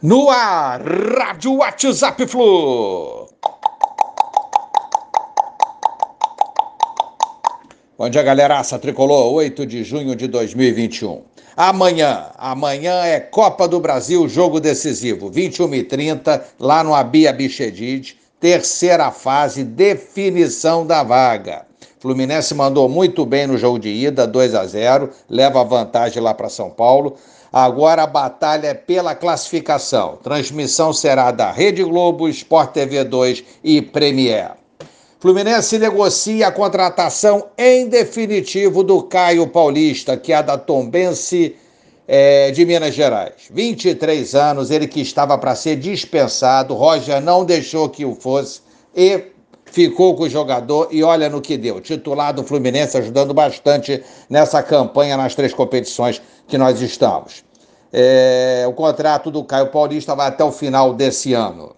No ar, Rádio WhatsApp Flu. Bom dia, galeraça tricolor, 8 de junho de 2021. Amanhã, amanhã é Copa do Brasil, jogo decisivo, 21 e 30 lá no Abia Bichedid, terceira fase, definição da vaga. Fluminense mandou muito bem no jogo de ida, 2 a 0, leva vantagem lá para São Paulo. Agora a batalha é pela classificação. Transmissão será da Rede Globo, Sport TV 2 e Premier. Fluminense negocia a contratação em definitivo do Caio Paulista, que é da Tombense é, de Minas Gerais. 23 anos, ele que estava para ser dispensado, Roger não deixou que o fosse e ficou com o jogador e olha no que deu. Titular do Fluminense ajudando bastante nessa campanha nas três competições que nós estamos. É, o contrato do Caio Paulista vai até o final desse ano.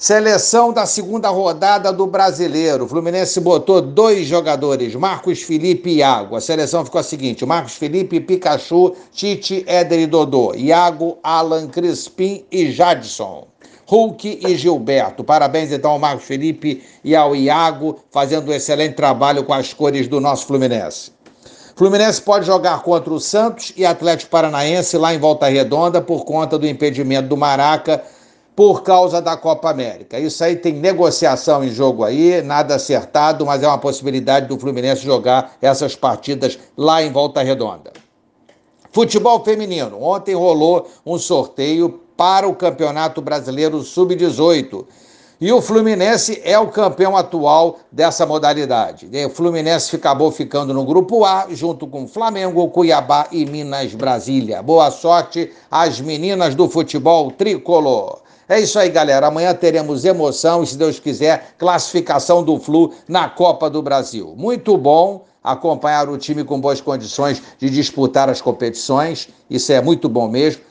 Seleção da segunda rodada do Brasileiro. O Fluminense botou dois jogadores, Marcos Felipe e Iago. A seleção ficou a seguinte: Marcos Felipe, Pikachu, Tite, Éder e Dodô. Iago, Alan, Crispim e Jadson. Hulk e Gilberto. Parabéns então ao Marcos Felipe e ao Iago, fazendo um excelente trabalho com as cores do nosso Fluminense. Fluminense pode jogar contra o Santos e Atlético Paranaense lá em Volta Redonda por conta do impedimento do Maraca por causa da Copa América. Isso aí tem negociação em jogo aí, nada acertado, mas é uma possibilidade do Fluminense jogar essas partidas lá em Volta Redonda. Futebol feminino. Ontem rolou um sorteio para o Campeonato Brasileiro Sub-18. E o Fluminense é o campeão atual dessa modalidade. O Fluminense acabou ficando no grupo A, junto com Flamengo, Cuiabá e Minas Brasília. Boa sorte às meninas do futebol tricolor. É isso aí, galera. Amanhã teremos emoção e, se Deus quiser, classificação do Flu na Copa do Brasil. Muito bom acompanhar o time com boas condições de disputar as competições. Isso é muito bom mesmo.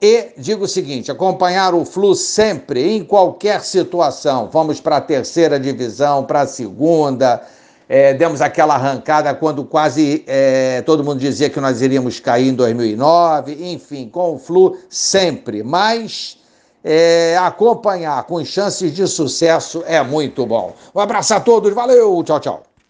E digo o seguinte: acompanhar o Flu sempre, em qualquer situação. Vamos para a terceira divisão, para a segunda. É, demos aquela arrancada quando quase é, todo mundo dizia que nós iríamos cair em 2009. Enfim, com o Flu sempre. Mas é, acompanhar com chances de sucesso é muito bom. Um abraço a todos, valeu, tchau, tchau.